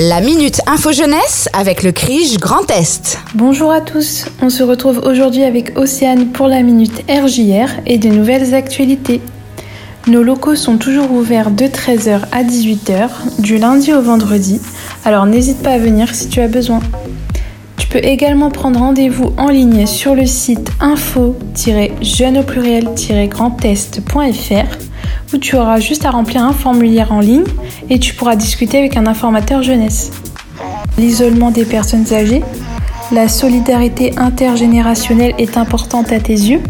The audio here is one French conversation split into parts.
La Minute Info Jeunesse avec le CRIJ Grand Est. Bonjour à tous, on se retrouve aujourd'hui avec Océane pour la Minute RJR et de nouvelles actualités. Nos locaux sont toujours ouverts de 13h à 18h, du lundi au vendredi, alors n'hésite pas à venir si tu as besoin. Tu peux également prendre rendez-vous en ligne sur le site info-jeune au pluriel-grandest.fr où tu auras juste à remplir un formulaire en ligne et tu pourras discuter avec un informateur jeunesse. L'isolement des personnes âgées, la solidarité intergénérationnelle est importante à tes yeux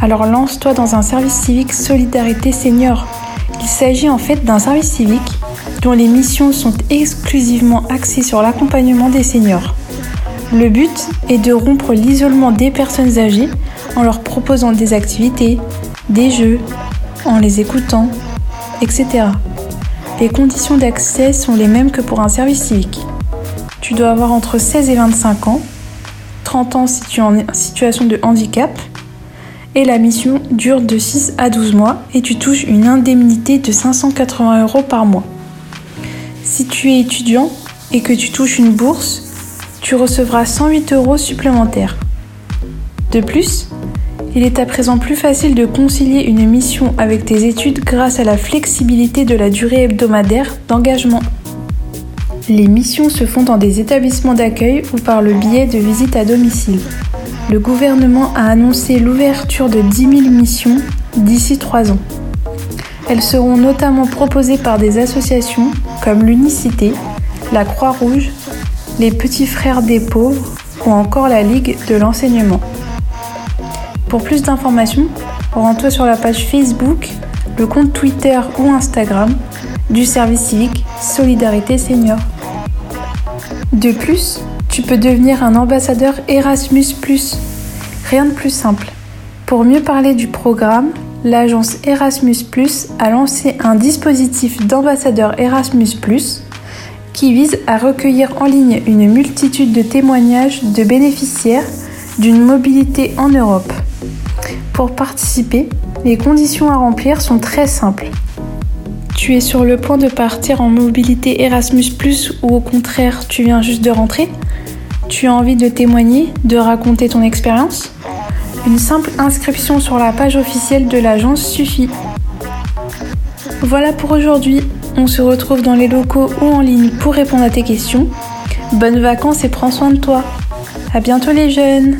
Alors lance-toi dans un service civique Solidarité Senior. Il s'agit en fait d'un service civique dont les missions sont exclusivement axées sur l'accompagnement des seniors. Le but est de rompre l'isolement des personnes âgées en leur proposant des activités, des jeux, en les écoutant, etc. Les conditions d'accès sont les mêmes que pour un service civique. Tu dois avoir entre 16 et 25 ans, 30 ans si tu es en situation de handicap, et la mission dure de 6 à 12 mois et tu touches une indemnité de 580 euros par mois. Si tu es étudiant et que tu touches une bourse, tu recevras 108 euros supplémentaires. De plus, il est à présent plus facile de concilier une mission avec tes études grâce à la flexibilité de la durée hebdomadaire d'engagement. Les missions se font dans des établissements d'accueil ou par le biais de visites à domicile. Le gouvernement a annoncé l'ouverture de 10 000 missions d'ici 3 ans. Elles seront notamment proposées par des associations comme l'Unicité, la Croix-Rouge, les Petits Frères des Pauvres ou encore la Ligue de l'enseignement. Pour plus d'informations, rends-toi sur la page Facebook, le compte Twitter ou Instagram du service civique Solidarité Senior. De plus, tu peux devenir un ambassadeur Erasmus ⁇ Rien de plus simple. Pour mieux parler du programme, l'agence Erasmus ⁇ a lancé un dispositif d'ambassadeur Erasmus ⁇ qui vise à recueillir en ligne une multitude de témoignages de bénéficiaires d'une mobilité en Europe. Pour participer, les conditions à remplir sont très simples. Tu es sur le point de partir en mobilité Erasmus ⁇ ou au contraire tu viens juste de rentrer? Tu as envie de témoigner, de raconter ton expérience? Une simple inscription sur la page officielle de l'agence suffit. Voilà pour aujourd'hui. On se retrouve dans les locaux ou en ligne pour répondre à tes questions. Bonnes vacances et prends soin de toi. À bientôt les jeunes